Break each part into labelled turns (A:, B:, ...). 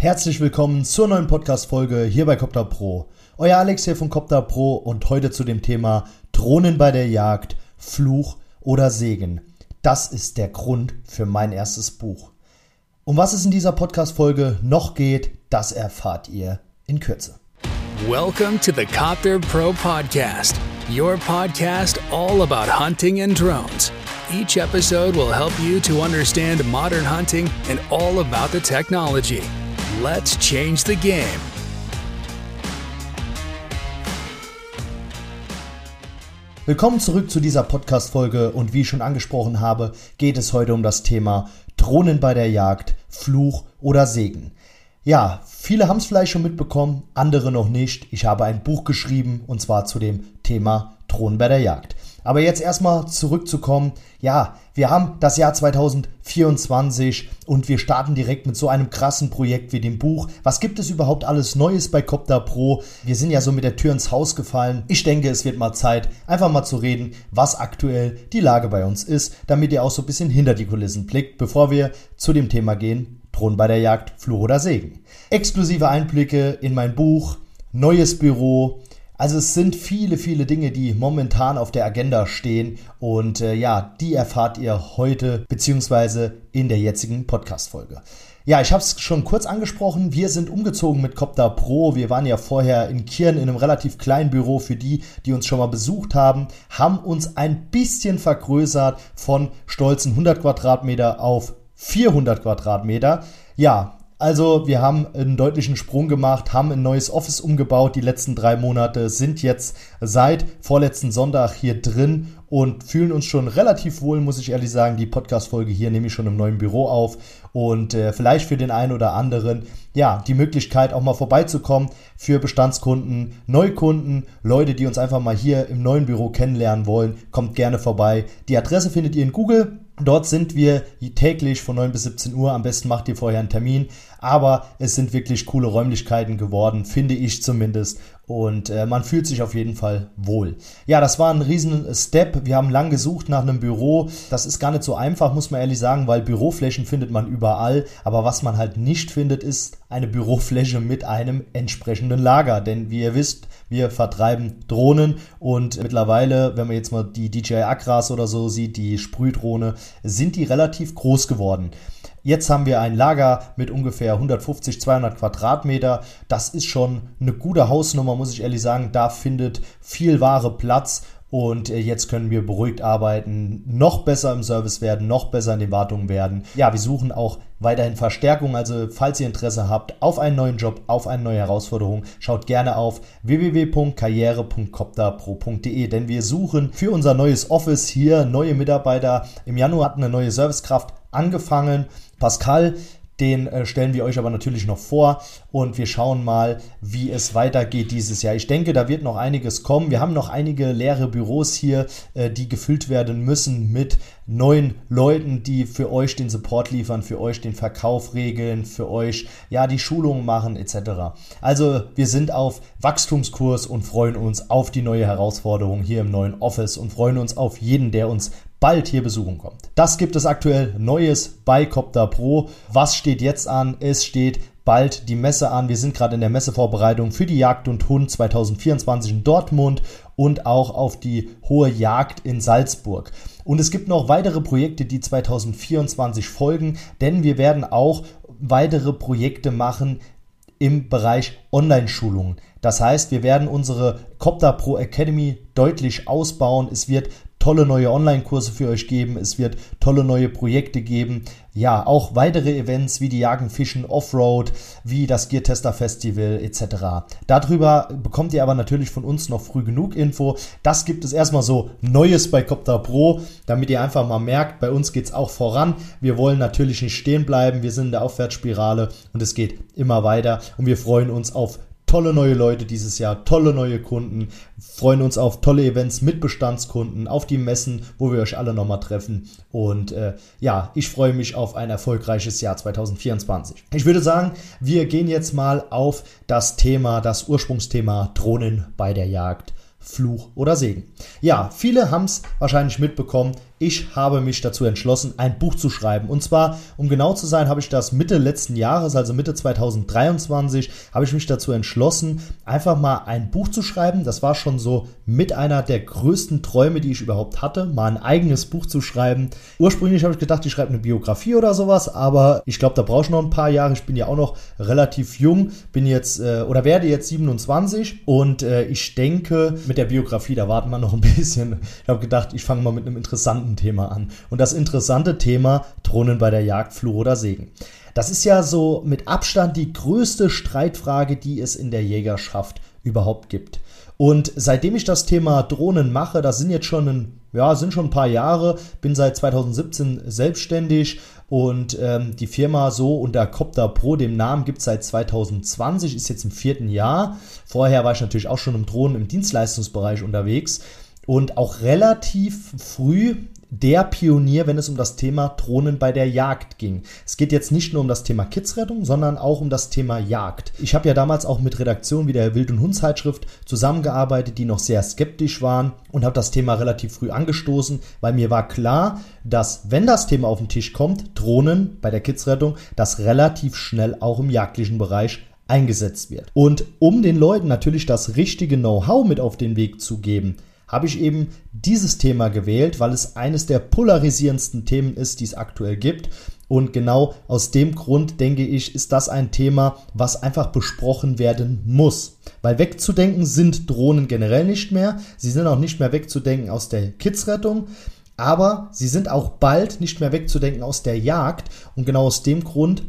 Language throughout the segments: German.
A: Herzlich willkommen zur neuen Podcast-Folge hier bei Copter Pro. Euer Alex hier von Copter Pro und heute zu dem Thema Drohnen bei der Jagd, Fluch oder Segen. Das ist der Grund für mein erstes Buch. Um was es in dieser Podcast-Folge noch geht, das erfahrt ihr in Kürze.
B: Welcome to the Copter Pro Podcast, your podcast all about hunting and drones. Each episode will help you to understand modern hunting and all about the technology. Let's change the game.
A: Willkommen zurück zu dieser Podcast-Folge und wie ich schon angesprochen habe, geht es heute um das Thema Drohnen bei der Jagd, Fluch oder Segen. Ja, viele haben es vielleicht schon mitbekommen, andere noch nicht. Ich habe ein Buch geschrieben und zwar zu dem Thema Drohnen bei der Jagd. Aber jetzt erstmal zurückzukommen. Ja, wir haben das Jahr 2024 und wir starten direkt mit so einem krassen Projekt wie dem Buch. Was gibt es überhaupt alles Neues bei Copter Pro? Wir sind ja so mit der Tür ins Haus gefallen. Ich denke, es wird mal Zeit, einfach mal zu reden, was aktuell die Lage bei uns ist, damit ihr auch so ein bisschen hinter die Kulissen blickt, bevor wir zu dem Thema gehen. Drohnen bei der Jagd, Fluch oder Segen. Exklusive Einblicke in mein Buch, neues Büro, also es sind viele, viele Dinge, die momentan auf der Agenda stehen und äh, ja, die erfahrt ihr heute beziehungsweise in der jetzigen Podcast-Folge. Ja, ich habe es schon kurz angesprochen. Wir sind umgezogen mit Copter Pro. Wir waren ja vorher in Kirn in einem relativ kleinen Büro für die, die uns schon mal besucht haben, haben uns ein bisschen vergrößert von stolzen 100 Quadratmeter auf 400 Quadratmeter. Ja, also wir haben einen deutlichen Sprung gemacht, haben ein neues Office umgebaut die letzten drei Monate, sind jetzt seit vorletzten Sonntag hier drin und fühlen uns schon relativ wohl, muss ich ehrlich sagen. Die Podcast-Folge hier nehme ich schon im neuen Büro auf und äh, vielleicht für den einen oder anderen, ja, die Möglichkeit auch mal vorbeizukommen für Bestandskunden, Neukunden, Leute, die uns einfach mal hier im neuen Büro kennenlernen wollen, kommt gerne vorbei. Die Adresse findet ihr in Google Dort sind wir täglich von 9 bis 17 Uhr. Am besten macht ihr vorher einen Termin. Aber es sind wirklich coole Räumlichkeiten geworden, finde ich zumindest. Und äh, man fühlt sich auf jeden Fall wohl. Ja, das war ein riesen Step. Wir haben lang gesucht nach einem Büro. Das ist gar nicht so einfach, muss man ehrlich sagen, weil Büroflächen findet man überall. Aber was man halt nicht findet, ist eine Bürofläche mit einem entsprechenden Lager. Denn wie ihr wisst, wir vertreiben Drohnen und mittlerweile, wenn man jetzt mal die DJI Acras oder so sieht, die Sprühdrohne, sind die relativ groß geworden. Jetzt haben wir ein Lager mit ungefähr 150, 200 Quadratmeter. Das ist schon eine gute Hausnummer, muss ich ehrlich sagen. Da findet viel Ware Platz und äh, jetzt können wir beruhigt arbeiten, noch besser im Service werden, noch besser in den Wartungen werden. Ja, wir suchen auch weiterhin Verstärkung. Also falls ihr Interesse habt auf einen neuen Job, auf eine neue Herausforderung, schaut gerne auf www.karriere.copterpro.de, denn wir suchen für unser neues Office hier neue Mitarbeiter. Im Januar hat eine neue Servicekraft angefangen. Pascal den äh, stellen wir euch aber natürlich noch vor und wir schauen mal, wie es weitergeht dieses Jahr. Ich denke, da wird noch einiges kommen. Wir haben noch einige leere Büros hier, äh, die gefüllt werden müssen mit neuen Leuten, die für euch den Support liefern, für euch den Verkauf regeln, für euch ja die Schulungen machen etc. Also wir sind auf Wachstumskurs und freuen uns auf die neue Herausforderung hier im neuen Office und freuen uns auf jeden, der uns bald hier besuchen kommt. Das gibt es aktuell Neues bei Copter Pro. Was steht jetzt an? Es steht bald die Messe an. Wir sind gerade in der Messevorbereitung für die Jagd und Hund 2024 in Dortmund und auch auf die hohe Jagd in Salzburg. Und es gibt noch weitere Projekte, die 2024 folgen, denn wir werden auch weitere Projekte machen im Bereich Online-Schulungen. Das heißt, wir werden unsere Copter Pro Academy deutlich ausbauen. Es wird tolle neue Online-Kurse für euch geben. Es wird tolle neue Projekte geben. Ja, auch weitere Events wie die Jagen, Fischen, Offroad, wie das Gear Tester Festival etc. Darüber bekommt ihr aber natürlich von uns noch früh genug Info. Das gibt es erstmal so Neues bei Copter Pro, damit ihr einfach mal merkt, bei uns geht es auch voran. Wir wollen natürlich nicht stehen bleiben. Wir sind in der Aufwärtsspirale und es geht immer weiter und wir freuen uns auf tolle neue Leute dieses Jahr, tolle neue Kunden, freuen uns auf tolle Events mit Bestandskunden, auf die Messen, wo wir euch alle nochmal treffen. Und äh, ja, ich freue mich auf ein erfolgreiches Jahr 2024. Ich würde sagen, wir gehen jetzt mal auf das Thema, das Ursprungsthema Drohnen bei der Jagd. Fluch oder Segen. Ja, viele haben es wahrscheinlich mitbekommen. Ich habe mich dazu entschlossen, ein Buch zu schreiben. Und zwar, um genau zu sein, habe ich das Mitte letzten Jahres, also Mitte 2023, habe ich mich dazu entschlossen, einfach mal ein Buch zu schreiben. Das war schon so mit einer der größten Träume, die ich überhaupt hatte, mal ein eigenes Buch zu schreiben. Ursprünglich habe ich gedacht, ich schreibe eine Biografie oder sowas, aber ich glaube, da brauche ich noch ein paar Jahre. Ich bin ja auch noch relativ jung, bin jetzt äh, oder werde jetzt 27 und äh, ich denke, mit der Biografie, da warten wir noch ein bisschen. Ich habe gedacht, ich fange mal mit einem interessanten interessanten Thema an. Und das interessante Thema Thronen bei der Jagd, Fluch oder Segen. Das ist ja so mit Abstand die größte Streitfrage, die es in der Jägerschaft überhaupt gibt. Und seitdem ich das Thema Drohnen mache, das sind jetzt schon ein, ja, sind schon ein paar Jahre, bin seit 2017 selbstständig und ähm, die Firma so unter Copter Pro, dem Namen gibt es seit 2020, ist jetzt im vierten Jahr. Vorher war ich natürlich auch schon im Drohnen im Dienstleistungsbereich unterwegs und auch relativ früh der Pionier, wenn es um das Thema Drohnen bei der Jagd ging. Es geht jetzt nicht nur um das Thema Kidsrettung, sondern auch um das Thema Jagd. Ich habe ja damals auch mit Redaktionen wie der Wild- und Hund-Zeitschrift zusammengearbeitet, die noch sehr skeptisch waren und habe das Thema relativ früh angestoßen, weil mir war klar, dass wenn das Thema auf den Tisch kommt, Drohnen bei der Kidsrettung, das relativ schnell auch im jagdlichen Bereich eingesetzt wird. Und um den Leuten natürlich das richtige Know-how mit auf den Weg zu geben, habe ich eben dieses Thema gewählt, weil es eines der polarisierendsten Themen ist, die es aktuell gibt. Und genau aus dem Grund denke ich, ist das ein Thema, was einfach besprochen werden muss. Weil wegzudenken sind Drohnen generell nicht mehr. Sie sind auch nicht mehr wegzudenken aus der Kidsrettung. Aber sie sind auch bald nicht mehr wegzudenken aus der Jagd. Und genau aus dem Grund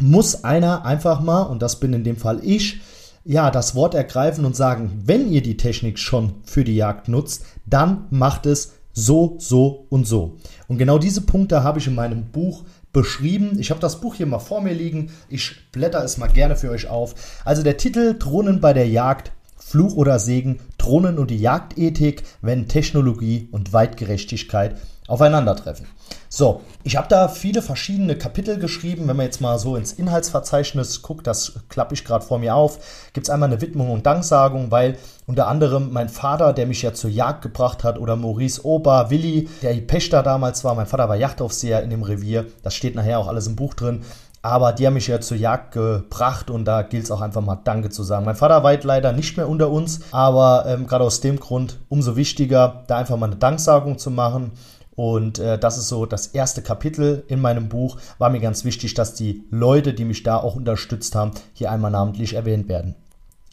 A: muss einer einfach mal, und das bin in dem Fall ich, ja, das Wort ergreifen und sagen, wenn ihr die Technik schon für die Jagd nutzt, dann macht es so, so und so. Und genau diese Punkte habe ich in meinem Buch beschrieben. Ich habe das Buch hier mal vor mir liegen. Ich blätter es mal gerne für euch auf. Also der Titel Drohnen bei der Jagd, Fluch oder Segen, Drohnen und die Jagdethik, wenn Technologie und Weitgerechtigkeit aufeinandertreffen. So, ich habe da viele verschiedene Kapitel geschrieben. Wenn man jetzt mal so ins Inhaltsverzeichnis guckt, das klappe ich gerade vor mir auf, gibt es einmal eine Widmung und Danksagung, weil unter anderem mein Vater, der mich ja zur Jagd gebracht hat, oder Maurice Ober, Willi, der Pächter damals war, mein Vater war Jachtaufseher in dem Revier, das steht nachher auch alles im Buch drin, aber die haben mich ja zur Jagd gebracht und da gilt es auch einfach mal Danke zu sagen. Mein Vater weilt leider nicht mehr unter uns, aber ähm, gerade aus dem Grund umso wichtiger, da einfach mal eine Danksagung zu machen. Und äh, das ist so das erste Kapitel in meinem Buch. War mir ganz wichtig, dass die Leute, die mich da auch unterstützt haben, hier einmal namentlich erwähnt werden.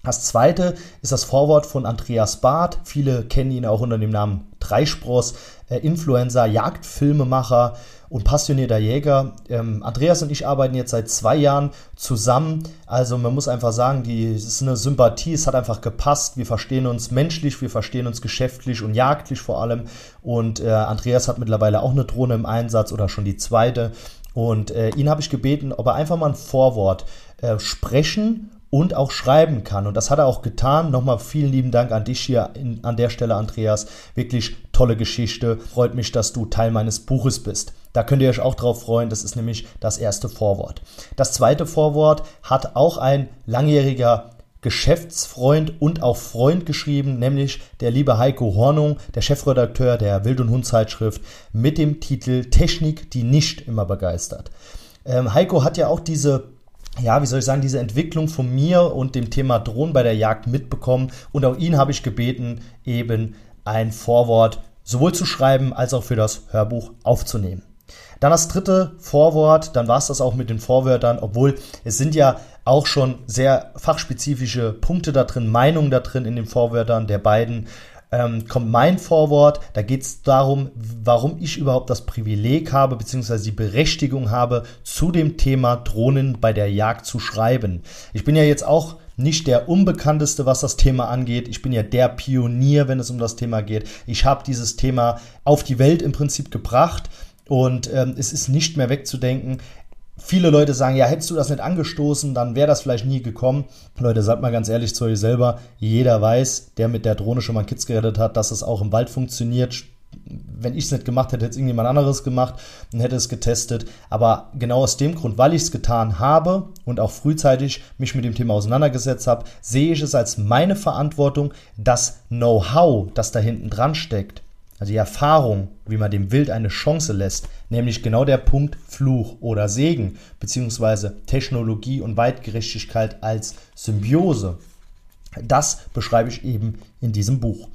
A: Das zweite ist das Vorwort von Andreas Barth. Viele kennen ihn auch unter dem Namen Dreispross, äh, Influencer, Jagdfilmemacher und passionierter Jäger. Ähm, Andreas und ich arbeiten jetzt seit zwei Jahren zusammen. Also man muss einfach sagen, die, es ist eine Sympathie, es hat einfach gepasst. Wir verstehen uns menschlich, wir verstehen uns geschäftlich und jagdlich vor allem. Und äh, Andreas hat mittlerweile auch eine Drohne im Einsatz oder schon die zweite. Und äh, ihn habe ich gebeten, ob er einfach mal ein Vorwort äh, sprechen und auch schreiben kann. Und das hat er auch getan. Nochmal vielen lieben Dank an dich hier in, an der Stelle, Andreas. Wirklich tolle Geschichte. Freut mich, dass du Teil meines Buches bist. Da könnt ihr euch auch drauf freuen. Das ist nämlich das erste Vorwort. Das zweite Vorwort hat auch ein langjähriger Geschäftsfreund und auch Freund geschrieben, nämlich der liebe Heiko Hornung, der Chefredakteur der Wild- und Hund-Zeitschrift, mit dem Titel Technik, die nicht immer begeistert. Ähm, Heiko hat ja auch diese ja, wie soll ich sagen, diese Entwicklung von mir und dem Thema Drohnen bei der Jagd mitbekommen. Und auch ihn habe ich gebeten, eben ein Vorwort sowohl zu schreiben als auch für das Hörbuch aufzunehmen. Dann das dritte Vorwort, dann war es das auch mit den Vorwörtern, obwohl es sind ja auch schon sehr fachspezifische Punkte da drin, Meinungen da drin in den Vorwörtern der beiden ähm, kommt mein Vorwort. Da geht es darum, warum ich überhaupt das Privileg habe, beziehungsweise die Berechtigung habe, zu dem Thema Drohnen bei der Jagd zu schreiben. Ich bin ja jetzt auch nicht der Unbekannteste, was das Thema angeht. Ich bin ja der Pionier, wenn es um das Thema geht. Ich habe dieses Thema auf die Welt im Prinzip gebracht. Und ähm, es ist nicht mehr wegzudenken. Viele Leute sagen, ja, hättest du das nicht angestoßen, dann wäre das vielleicht nie gekommen. Leute, sagt mal ganz ehrlich zu euch selber, jeder weiß, der mit der Drohne schon mal Kids gerettet hat, dass es auch im Wald funktioniert. Wenn ich es nicht gemacht hätte, hätte es irgendjemand anderes gemacht und hätte es getestet. Aber genau aus dem Grund, weil ich es getan habe und auch frühzeitig mich mit dem Thema auseinandergesetzt habe, sehe ich es als meine Verantwortung, das Know-how, das da hinten dran steckt, also die Erfahrung, wie man dem Wild eine Chance lässt, nämlich genau der Punkt Fluch oder Segen, beziehungsweise Technologie und Weitgerechtigkeit als Symbiose. Das beschreibe ich eben in diesem Buch.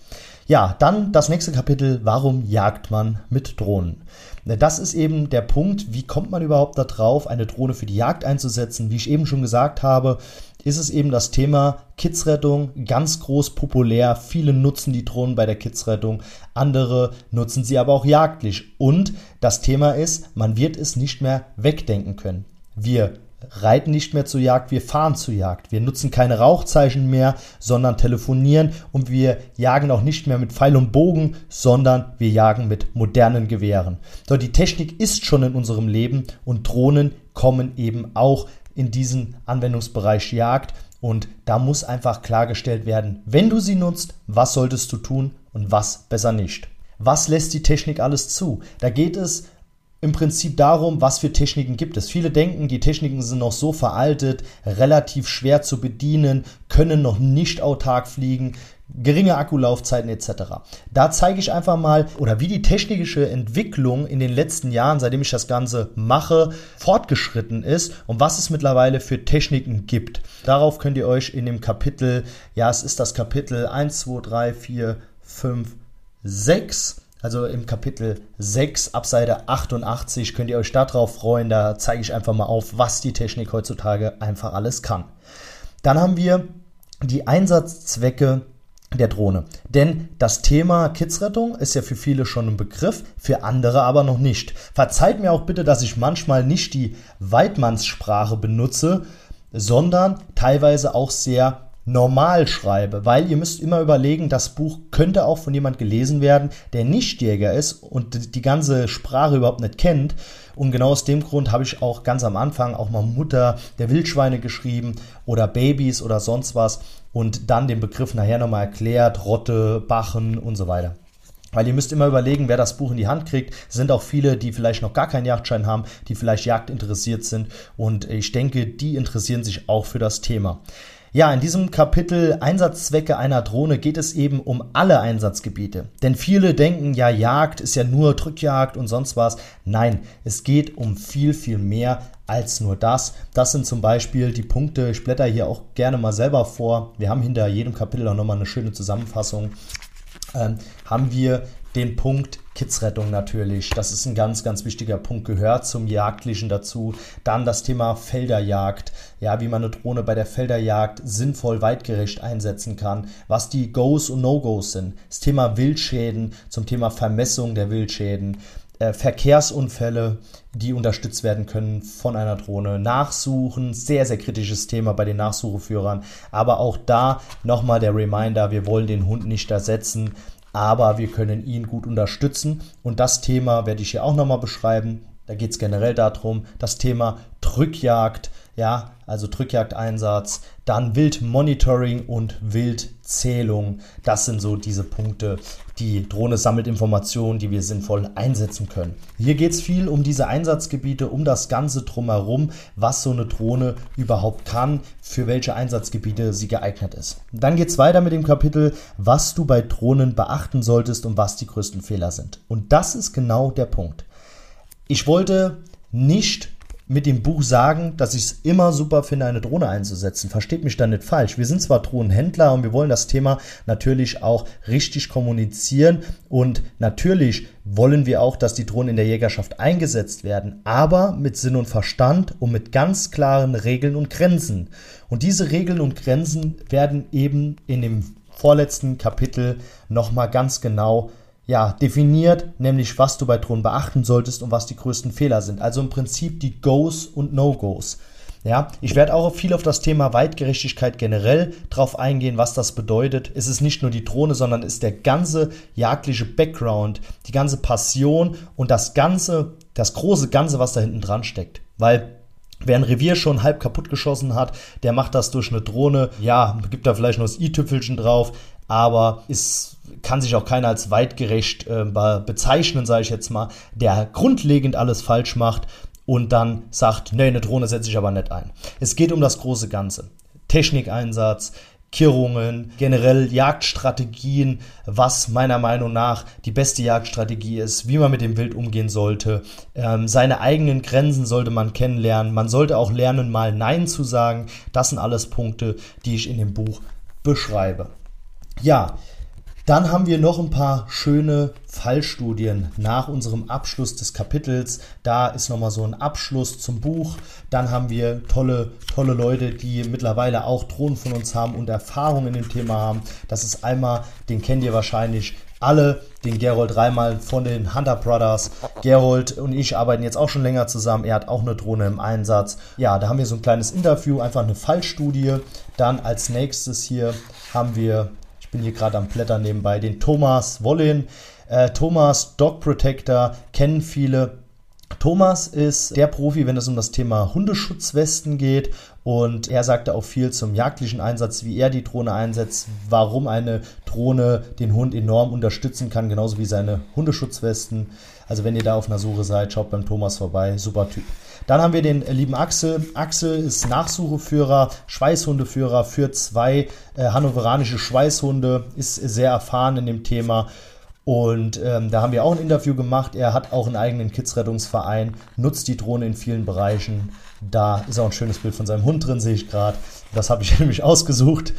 A: Ja, dann das nächste Kapitel, warum jagt man mit Drohnen? Das ist eben der Punkt, wie kommt man überhaupt darauf, eine Drohne für die Jagd einzusetzen? Wie ich eben schon gesagt habe, ist es eben das Thema Kidsrettung, ganz groß populär. Viele nutzen die Drohnen bei der Kidsrettung, andere nutzen sie aber auch jagdlich. Und das Thema ist, man wird es nicht mehr wegdenken können. Wir reiten nicht mehr zur Jagd, wir fahren zur Jagd. Wir nutzen keine Rauchzeichen mehr, sondern telefonieren und wir jagen auch nicht mehr mit Pfeil und Bogen, sondern wir jagen mit modernen Gewehren. Doch die Technik ist schon in unserem Leben und Drohnen kommen eben auch in diesen Anwendungsbereich Jagd. Und da muss einfach klargestellt werden, wenn du sie nutzt, was solltest du tun und was besser nicht. Was lässt die Technik alles zu? Da geht es im Prinzip darum, was für Techniken gibt es. Viele denken, die Techniken sind noch so veraltet, relativ schwer zu bedienen, können noch nicht autark fliegen geringe Akkulaufzeiten etc. Da zeige ich einfach mal, oder wie die technische Entwicklung in den letzten Jahren, seitdem ich das Ganze mache, fortgeschritten ist und was es mittlerweile für Techniken gibt. Darauf könnt ihr euch in dem Kapitel, ja, es ist das Kapitel 1, 2, 3, 4, 5, 6 also im Kapitel 6 ab Seite 88 könnt ihr euch darauf freuen. Da zeige ich einfach mal auf, was die Technik heutzutage einfach alles kann. Dann haben wir die Einsatzzwecke der Drohne. Denn das Thema Kidsrettung ist ja für viele schon ein Begriff, für andere aber noch nicht. Verzeiht mir auch bitte, dass ich manchmal nicht die Weidmannssprache benutze, sondern teilweise auch sehr normal schreibe, weil ihr müsst immer überlegen, das Buch könnte auch von jemand gelesen werden, der nicht Jäger ist und die ganze Sprache überhaupt nicht kennt. Und genau aus dem Grund habe ich auch ganz am Anfang auch mal Mutter der Wildschweine geschrieben oder Babys oder sonst was und dann den Begriff nachher nochmal erklärt, Rotte, Bachen und so weiter. Weil ihr müsst immer überlegen, wer das Buch in die Hand kriegt. Es sind auch viele, die vielleicht noch gar keinen Jagdschein haben, die vielleicht jagdinteressiert sind. Und ich denke, die interessieren sich auch für das Thema. Ja, in diesem Kapitel Einsatzzwecke einer Drohne geht es eben um alle Einsatzgebiete. Denn viele denken, ja, Jagd ist ja nur Drückjagd und sonst was. Nein, es geht um viel, viel mehr als nur das. Das sind zum Beispiel die Punkte, ich blätter hier auch gerne mal selber vor. Wir haben hinter jedem Kapitel auch nochmal eine schöne Zusammenfassung. Ähm, haben wir den Punkt Kidsrettung natürlich. Das ist ein ganz, ganz wichtiger Punkt, gehört zum Jagdlichen dazu. Dann das Thema Felderjagd. Ja, wie man eine Drohne bei der Felderjagd sinnvoll weitgerecht einsetzen kann. Was die Goes und No-Goes sind. Das Thema Wildschäden, zum Thema Vermessung der Wildschäden. Äh, Verkehrsunfälle, die unterstützt werden können von einer Drohne. Nachsuchen, sehr, sehr kritisches Thema bei den Nachsucheführern. Aber auch da nochmal der Reminder, wir wollen den Hund nicht ersetzen aber wir können ihn gut unterstützen. Und das Thema werde ich hier auch nochmal beschreiben. Da geht es generell darum, das Thema Drückjagd, ja, also Drückjagdeinsatz, dann Wildmonitoring und Wildzählung. Das sind so diese Punkte. Die Drohne sammelt Informationen, die wir sinnvoll einsetzen können. Hier geht es viel um diese Einsatzgebiete, um das Ganze drumherum, was so eine Drohne überhaupt kann, für welche Einsatzgebiete sie geeignet ist. Dann geht es weiter mit dem Kapitel, was du bei Drohnen beachten solltest und was die größten Fehler sind. Und das ist genau der Punkt. Ich wollte nicht mit dem Buch sagen, dass ich es immer super finde, eine Drohne einzusetzen. Versteht mich da nicht falsch. Wir sind zwar Drohnenhändler und wir wollen das Thema natürlich auch richtig kommunizieren und natürlich wollen wir auch, dass die Drohnen in der Jägerschaft eingesetzt werden, aber mit Sinn und Verstand und mit ganz klaren Regeln und Grenzen. Und diese Regeln und Grenzen werden eben in dem vorletzten Kapitel nochmal ganz genau ja, definiert, nämlich was du bei Drohnen beachten solltest und was die größten Fehler sind. Also im Prinzip die Goes und No-Gos. Ja, ich werde auch viel auf das Thema Weitgerechtigkeit generell drauf eingehen, was das bedeutet. Es ist nicht nur die Drohne, sondern es ist der ganze jagdliche Background, die ganze Passion und das ganze, das große Ganze, was da hinten dran steckt. Weil Wer ein Revier schon halb kaputt geschossen hat, der macht das durch eine Drohne. Ja, gibt da vielleicht noch das i-Tüpfelchen drauf, aber ist kann sich auch keiner als weitgerecht äh, bezeichnen, sage ich jetzt mal, der grundlegend alles falsch macht und dann sagt, nee, eine Drohne setze ich aber nicht ein. Es geht um das große Ganze. Technikeinsatz, Kirrungen, generell Jagdstrategien, was meiner Meinung nach die beste Jagdstrategie ist, wie man mit dem Wild umgehen sollte. Ähm, seine eigenen Grenzen sollte man kennenlernen. Man sollte auch lernen, mal Nein zu sagen. Das sind alles Punkte, die ich in dem Buch beschreibe. Ja, dann haben wir noch ein paar schöne Fallstudien nach unserem Abschluss des Kapitels. Da ist nochmal so ein Abschluss zum Buch. Dann haben wir tolle, tolle Leute, die mittlerweile auch Drohnen von uns haben und Erfahrungen in dem Thema haben. Das ist einmal, den kennt ihr wahrscheinlich alle, den Gerold Reimal von den Hunter Brothers. Gerold und ich arbeiten jetzt auch schon länger zusammen. Er hat auch eine Drohne im Einsatz. Ja, da haben wir so ein kleines Interview, einfach eine Fallstudie. Dann als nächstes hier haben wir bin hier gerade am Blättern nebenbei, den Thomas Wollin. Äh, Thomas Dog Protector kennen viele. Thomas ist der Profi, wenn es um das Thema Hundeschutzwesten geht. Und er sagte auch viel zum jagdlichen Einsatz, wie er die Drohne einsetzt, warum eine Drohne den Hund enorm unterstützen kann, genauso wie seine Hundeschutzwesten. Also wenn ihr da auf einer Suche seid, schaut beim Thomas vorbei. Super Typ. Dann haben wir den lieben Axel. Axel ist Nachsucheführer, Schweißhundeführer für zwei äh, hannoveranische Schweißhunde, ist sehr erfahren in dem Thema. Und ähm, da haben wir auch ein Interview gemacht. Er hat auch einen eigenen Kidsrettungsverein, nutzt die Drohne in vielen Bereichen. Da ist auch ein schönes Bild von seinem Hund drin, sehe ich gerade. Das habe ich nämlich ausgesucht.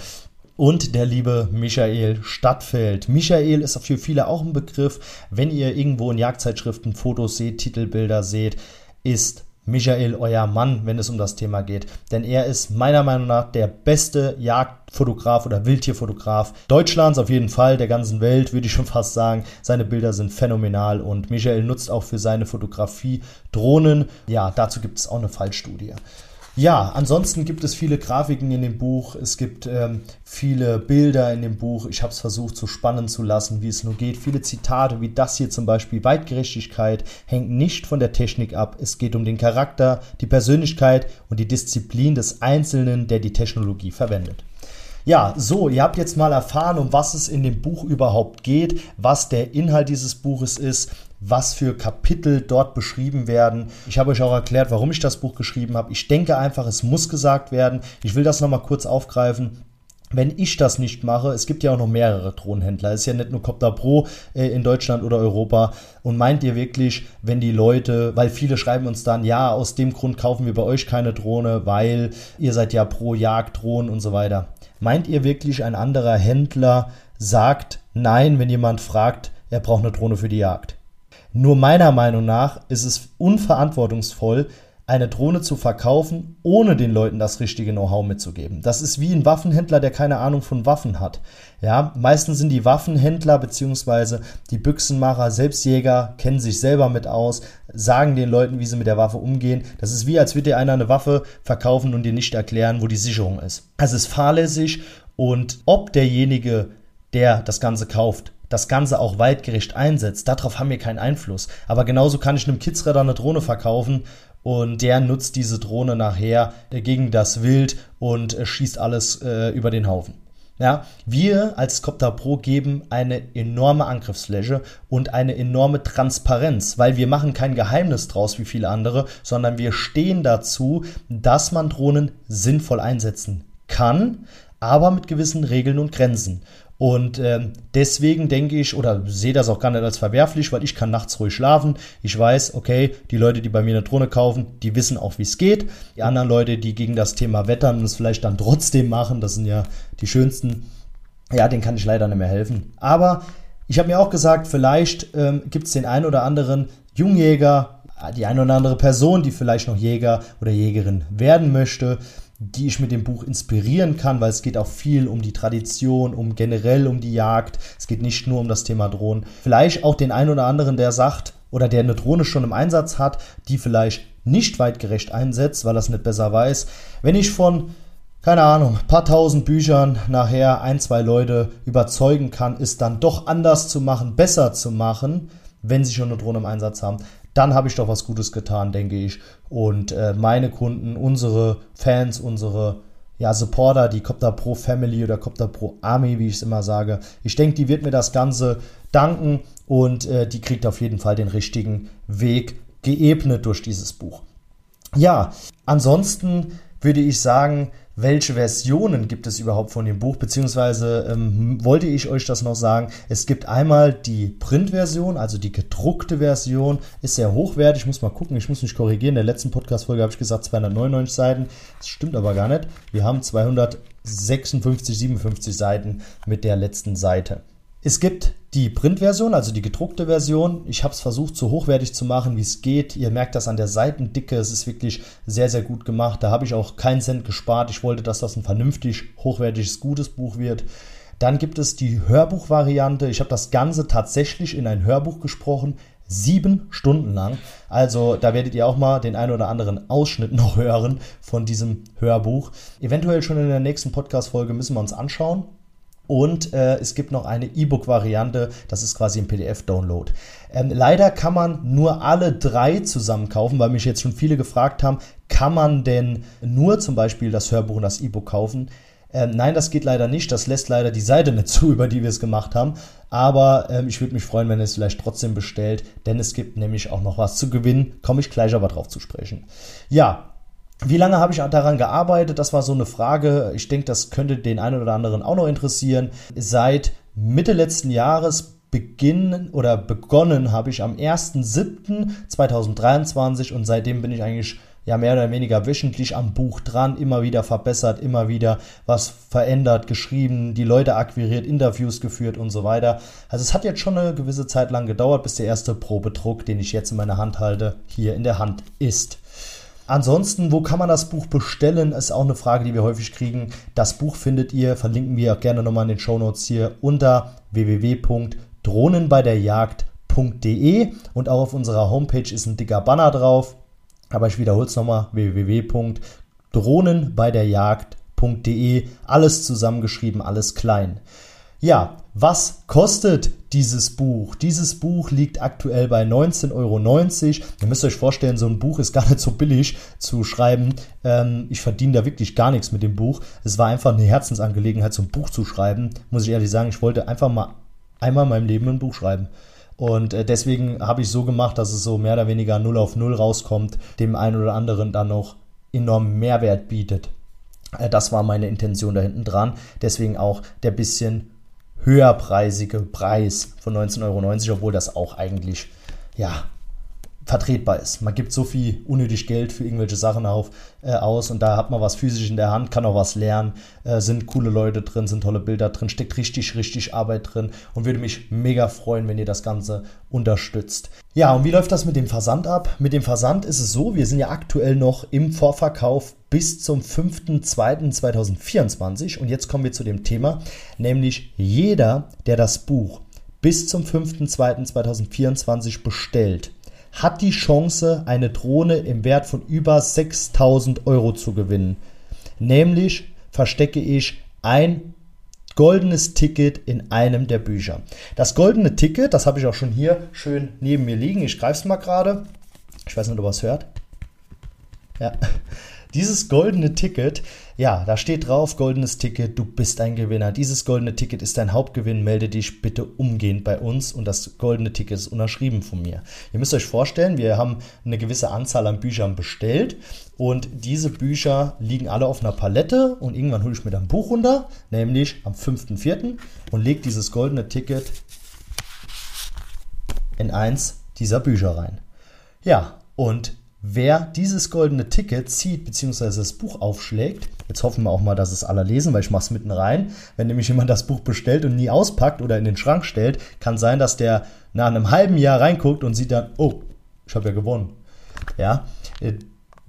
A: Und der liebe Michael Stadtfeld. Michael ist für viele auch ein Begriff. Wenn ihr irgendwo in Jagdzeitschriften Fotos seht, Titelbilder seht, ist Michael euer Mann, wenn es um das Thema geht. Denn er ist meiner Meinung nach der beste Jagdfotograf oder Wildtierfotograf Deutschlands, auf jeden Fall, der ganzen Welt, würde ich schon fast sagen. Seine Bilder sind phänomenal und Michael nutzt auch für seine Fotografie Drohnen. Ja, dazu gibt es auch eine Fallstudie. Ja, ansonsten gibt es viele Grafiken in dem Buch. Es gibt ähm, viele Bilder in dem Buch. Ich habe es versucht, so spannend zu lassen, wie es nur geht. Viele Zitate, wie das hier zum Beispiel. Weitgerechtigkeit hängt nicht von der Technik ab. Es geht um den Charakter, die Persönlichkeit und die Disziplin des Einzelnen, der die Technologie verwendet. Ja, so, ihr habt jetzt mal erfahren, um was es in dem Buch überhaupt geht, was der Inhalt dieses Buches ist, was für Kapitel dort beschrieben werden. Ich habe euch auch erklärt, warum ich das Buch geschrieben habe. Ich denke einfach, es muss gesagt werden. Ich will das nochmal kurz aufgreifen wenn ich das nicht mache, es gibt ja auch noch mehrere Drohnenhändler, es ist ja nicht nur Copter Pro äh, in Deutschland oder Europa. Und meint ihr wirklich, wenn die Leute, weil viele schreiben uns dann, ja, aus dem Grund kaufen wir bei euch keine Drohne, weil ihr seid ja pro Jagddrohnen und so weiter. Meint ihr wirklich, ein anderer Händler sagt nein, wenn jemand fragt, er braucht eine Drohne für die Jagd? Nur meiner Meinung nach ist es unverantwortungsvoll, eine Drohne zu verkaufen, ohne den Leuten das richtige Know-how mitzugeben. Das ist wie ein Waffenhändler, der keine Ahnung von Waffen hat. Ja, meistens sind die Waffenhändler bzw. die Büchsenmacher, Selbstjäger, kennen sich selber mit aus, sagen den Leuten, wie sie mit der Waffe umgehen. Das ist wie, als würde dir einer eine Waffe verkaufen und dir nicht erklären, wo die Sicherung ist. Es ist fahrlässig und ob derjenige, der das Ganze kauft, das Ganze auch waldgerecht einsetzt, darauf haben wir keinen Einfluss. Aber genauso kann ich einem Kidsredder eine Drohne verkaufen und der nutzt diese Drohne nachher gegen das Wild und schießt alles äh, über den Haufen. Ja, wir als Copter Pro geben eine enorme Angriffsfläche und eine enorme Transparenz, weil wir machen kein Geheimnis draus wie viele andere, sondern wir stehen dazu, dass man Drohnen sinnvoll einsetzen kann, aber mit gewissen Regeln und Grenzen. Und ähm, deswegen denke ich oder sehe das auch gar nicht als verwerflich, weil ich kann nachts ruhig schlafen. Ich weiß, okay, die Leute, die bei mir eine Drohne kaufen, die wissen auch, wie es geht. Die anderen Leute, die gegen das Thema wettern und es vielleicht dann trotzdem machen, das sind ja die schönsten. Ja, denen kann ich leider nicht mehr helfen. Aber ich habe mir auch gesagt, vielleicht ähm, gibt es den einen oder anderen Jungjäger, die eine oder andere Person, die vielleicht noch Jäger oder Jägerin werden möchte die ich mit dem Buch inspirieren kann, weil es geht auch viel um die Tradition, um generell um die Jagd. Es geht nicht nur um das Thema Drohnen. Vielleicht auch den einen oder anderen, der sagt oder der eine Drohne schon im Einsatz hat, die vielleicht nicht weitgerecht einsetzt, weil er es nicht besser weiß. Wenn ich von keine Ahnung, paar tausend Büchern nachher ein, zwei Leute überzeugen kann, es dann doch anders zu machen, besser zu machen, wenn sie schon eine Drohne im Einsatz haben, dann habe ich doch was Gutes getan, denke ich. Und äh, meine Kunden, unsere Fans, unsere ja, Supporter, die Copter Pro Family oder Copter Pro Army, wie ich es immer sage, ich denke, die wird mir das Ganze danken und äh, die kriegt auf jeden Fall den richtigen Weg geebnet durch dieses Buch. Ja, ansonsten würde ich sagen, welche Versionen gibt es überhaupt von dem Buch, beziehungsweise ähm, wollte ich euch das noch sagen. Es gibt einmal die Printversion, also die gedruckte Version, ist sehr hochwertig. Ich muss mal gucken, ich muss mich korrigieren. In der letzten Podcast-Folge habe ich gesagt 299 Seiten. Das stimmt aber gar nicht. Wir haben 256, 57 Seiten mit der letzten Seite. Es gibt die Printversion, also die gedruckte Version. Ich habe es versucht, so hochwertig zu machen, wie es geht. Ihr merkt das an der Seitendicke. Es ist wirklich sehr, sehr gut gemacht. Da habe ich auch keinen Cent gespart. Ich wollte, dass das ein vernünftig, hochwertiges, gutes Buch wird. Dann gibt es die Hörbuchvariante. Ich habe das Ganze tatsächlich in ein Hörbuch gesprochen. Sieben Stunden lang. Also da werdet ihr auch mal den einen oder anderen Ausschnitt noch hören von diesem Hörbuch. Eventuell schon in der nächsten Podcast-Folge müssen wir uns anschauen. Und äh, es gibt noch eine E-Book-Variante, das ist quasi ein PDF-Download. Ähm, leider kann man nur alle drei zusammen kaufen, weil mich jetzt schon viele gefragt haben, kann man denn nur zum Beispiel das Hörbuch und das E-Book kaufen? Ähm, nein, das geht leider nicht. Das lässt leider die Seite nicht zu, über die wir es gemacht haben. Aber ähm, ich würde mich freuen, wenn ihr es vielleicht trotzdem bestellt, denn es gibt nämlich auch noch was zu gewinnen. Komme ich gleich aber drauf zu sprechen. Ja, wie lange habe ich daran gearbeitet? Das war so eine Frage. Ich denke, das könnte den einen oder anderen auch noch interessieren. Seit Mitte letzten Jahres beginnen oder begonnen habe ich am 1.7.2023 und seitdem bin ich eigentlich ja mehr oder weniger wöchentlich am Buch dran, immer wieder verbessert, immer wieder was verändert, geschrieben, die Leute akquiriert, Interviews geführt und so weiter. Also es hat jetzt schon eine gewisse Zeit lang gedauert, bis der erste Probedruck, den ich jetzt in meiner Hand halte, hier in der Hand ist. Ansonsten, wo kann man das Buch bestellen, ist auch eine Frage, die wir häufig kriegen. Das Buch findet ihr, verlinken wir auch gerne nochmal in den Show Notes hier unter www.drohnenbeiderjagd.de und auch auf unserer Homepage ist ein dicker Banner drauf. Aber ich wiederhole es nochmal, www.drohnenbeiderjagd.de, alles zusammengeschrieben, alles klein. Ja, was kostet dieses Buch? Dieses Buch liegt aktuell bei 19,90 Euro. Ihr müsst euch vorstellen, so ein Buch ist gar nicht so billig zu schreiben. Ähm, ich verdiene da wirklich gar nichts mit dem Buch. Es war einfach eine Herzensangelegenheit, so ein Buch zu schreiben. Muss ich ehrlich sagen, ich wollte einfach mal einmal in meinem Leben ein Buch schreiben. Und äh, deswegen habe ich so gemacht, dass es so mehr oder weniger 0 auf 0 rauskommt, dem einen oder anderen dann noch enormen Mehrwert bietet. Äh, das war meine Intention da hinten dran. Deswegen auch der bisschen höherpreisige Preis von 19,90 Euro, obwohl das auch eigentlich, ja, vertretbar ist. Man gibt so viel unnötig Geld für irgendwelche Sachen auf, äh, aus und da hat man was physisch in der Hand, kann auch was lernen, äh, sind coole Leute drin, sind tolle Bilder drin, steckt richtig, richtig Arbeit drin und würde mich mega freuen, wenn ihr das Ganze unterstützt. Ja, und wie läuft das mit dem Versand ab? Mit dem Versand ist es so, wir sind ja aktuell noch im Vorverkauf bis zum 5.2.2024 und jetzt kommen wir zu dem Thema, nämlich jeder, der das Buch bis zum 5.2.2024 bestellt, hat die Chance, eine Drohne im Wert von über 6000 Euro zu gewinnen. Nämlich verstecke ich ein goldenes Ticket in einem der Bücher. Das goldene Ticket, das habe ich auch schon hier schön neben mir liegen. Ich greife es mal gerade. Ich weiß nicht, ob ihr es hört. Ja. Dieses goldene Ticket, ja, da steht drauf, goldenes Ticket, du bist ein Gewinner. Dieses goldene Ticket ist dein Hauptgewinn, melde dich bitte umgehend bei uns und das goldene Ticket ist unterschrieben von mir. Ihr müsst euch vorstellen, wir haben eine gewisse Anzahl an Büchern bestellt und diese Bücher liegen alle auf einer Palette und irgendwann hole ich mir dann ein Buch runter, nämlich am 5.4. und lege dieses goldene Ticket in eins dieser Bücher rein. Ja, und Wer dieses goldene Ticket zieht bzw. das Buch aufschlägt, jetzt hoffen wir auch mal, dass es alle lesen, weil ich mache es mitten rein. Wenn nämlich jemand das Buch bestellt und nie auspackt oder in den Schrank stellt, kann sein, dass der nach einem halben Jahr reinguckt und sieht dann, oh, ich habe ja gewonnen. Ja, äh,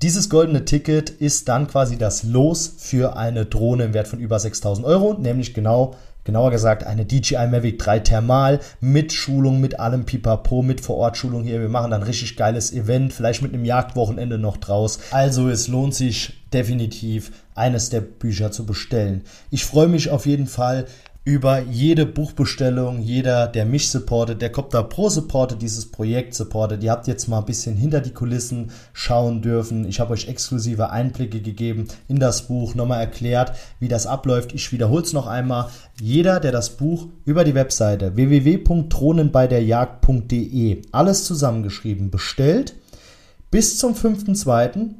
A: dieses goldene Ticket ist dann quasi das Los für eine Drohne im Wert von über 6000 Euro, nämlich genau genauer gesagt eine DJI Mavic 3 Thermal mit Schulung, mit allem Pipapo, mit Vorortschulung hier. Wir machen dann richtig geiles Event, vielleicht mit einem Jagdwochenende noch draus. Also es lohnt sich definitiv, eines der Bücher zu bestellen. Ich freue mich auf jeden Fall über jede Buchbestellung, jeder, der mich supportet, der Copter Pro supportet, dieses Projekt supportet. Ihr habt jetzt mal ein bisschen hinter die Kulissen schauen dürfen. Ich habe euch exklusive Einblicke gegeben in das Buch, nochmal erklärt, wie das abläuft. Ich wiederhole es noch einmal. Jeder, der das Buch über die Webseite www.thronenbeiderjagd.de alles zusammengeschrieben bestellt, bis zum 5.2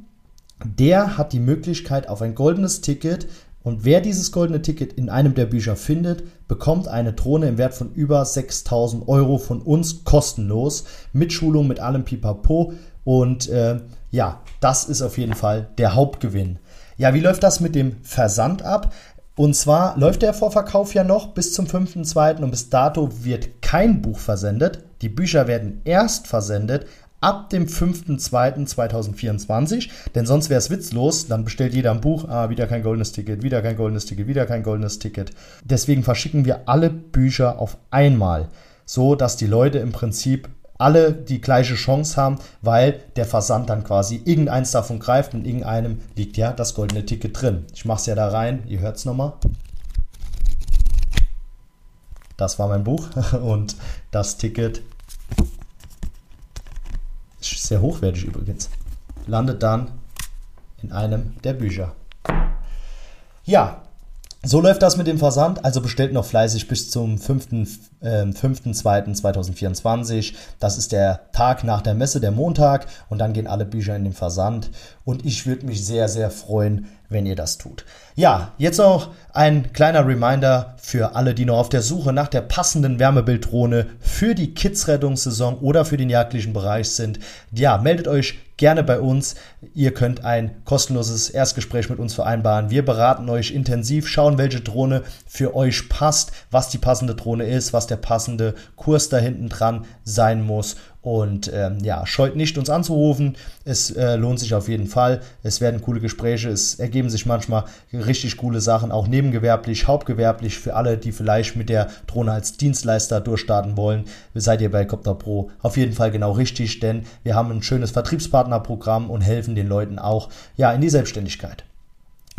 A: der hat die Möglichkeit auf ein goldenes Ticket und wer dieses goldene Ticket in einem der Bücher findet, bekommt eine Drohne im Wert von über 6000 Euro von uns kostenlos mit Schulung, mit allem Pipapo. Und äh, ja, das ist auf jeden Fall der Hauptgewinn. Ja, wie läuft das mit dem Versand ab? Und zwar läuft der Vorverkauf ja noch bis zum 5.2. und bis dato wird kein Buch versendet. Die Bücher werden erst versendet ab dem 5.2.2024, denn sonst wäre es witzlos, dann bestellt jeder ein Buch, ah, wieder kein goldenes Ticket, wieder kein goldenes Ticket, wieder kein goldenes Ticket. Deswegen verschicken wir alle Bücher auf einmal, so dass die Leute im Prinzip alle die gleiche Chance haben, weil der Versand dann quasi irgendeins davon greift und irgendeinem liegt ja das goldene Ticket drin. Ich mache es ja da rein, ihr hört es nochmal. Das war mein Buch und das Ticket sehr hochwertig übrigens. Landet dann in einem der Bücher. Ja, so läuft das mit dem Versand. Also bestellt noch fleißig bis zum 5.2.2024. Äh, das ist der Tag nach der Messe, der Montag. Und dann gehen alle Bücher in den Versand. Und ich würde mich sehr, sehr freuen, wenn ihr das tut. Ja, jetzt noch ein kleiner Reminder für alle, die noch auf der Suche nach der passenden Wärmebilddrohne für die Kids-Rettungssaison oder für den jagdlichen Bereich sind. Ja, meldet euch gerne bei uns. Ihr könnt ein kostenloses Erstgespräch mit uns vereinbaren. Wir beraten euch intensiv, schauen, welche Drohne für euch passt, was die passende Drohne ist, was der passende Kurs da hinten dran sein muss und ähm, ja, scheut nicht, uns anzurufen. Es äh, lohnt sich auf jeden Fall. Es werden coole Gespräche. Es ergeben sich manchmal richtig coole Sachen, auch nebengewerblich, hauptgewerblich für alle, die vielleicht mit der Drohne als Dienstleister durchstarten wollen. Seid ihr bei Copter Pro auf jeden Fall genau richtig, denn wir haben ein schönes Vertriebspartnerprogramm und helfen den Leuten auch ja in die Selbstständigkeit.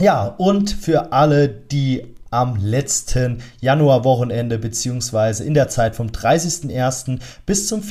A: Ja, und für alle, die am letzten Januarwochenende beziehungsweise in der Zeit vom 30.01. bis zum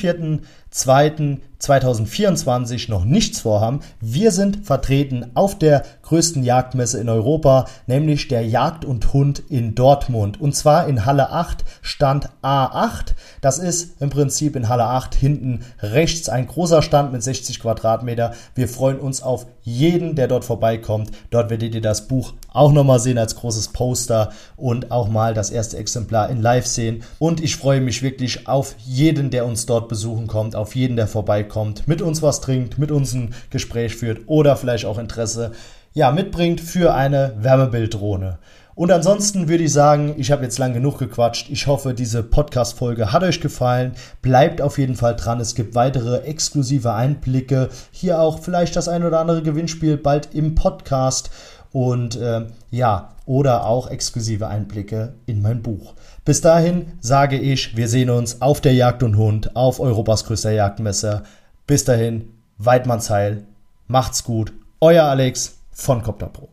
A: 4.2.2024 noch nichts vorhaben. Wir sind vertreten auf der größten Jagdmesse in Europa, nämlich der Jagd und Hund in Dortmund. Und zwar in Halle 8, Stand A8. Das ist im Prinzip in Halle 8 hinten rechts ein großer Stand mit 60 Quadratmeter. Wir freuen uns auf jeden, der dort vorbeikommt. Dort werdet ihr das Buch auch nochmal sehen als großes Poster und auch mal das erste Exemplar in Live sehen. Und ich freue mich wirklich auf jeden, der uns dort besuchen kommt, auf jeden, der vorbeikommt, mit uns was trinkt, mit uns ein Gespräch führt oder vielleicht auch Interesse ja, mitbringt für eine Wärmebilddrohne. Und ansonsten würde ich sagen, ich habe jetzt lang genug gequatscht. Ich hoffe, diese Podcast-Folge hat euch gefallen. Bleibt auf jeden Fall dran. Es gibt weitere exklusive Einblicke. Hier auch vielleicht das ein oder andere Gewinnspiel bald im Podcast. Und äh, ja, oder auch exklusive Einblicke in mein Buch. Bis dahin sage ich, wir sehen uns auf der Jagd und Hund auf Europas größter Jagdmesse. Bis dahin, Weidmannsheil, macht's gut. Euer Alex von Copter Pro.